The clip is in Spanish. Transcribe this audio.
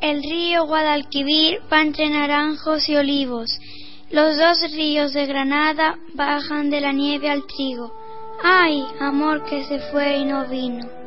El río Guadalquivir va entre naranjos y olivos. Los dos ríos de Granada bajan de la nieve al trigo. ¡Ay, amor que se fue y no vino!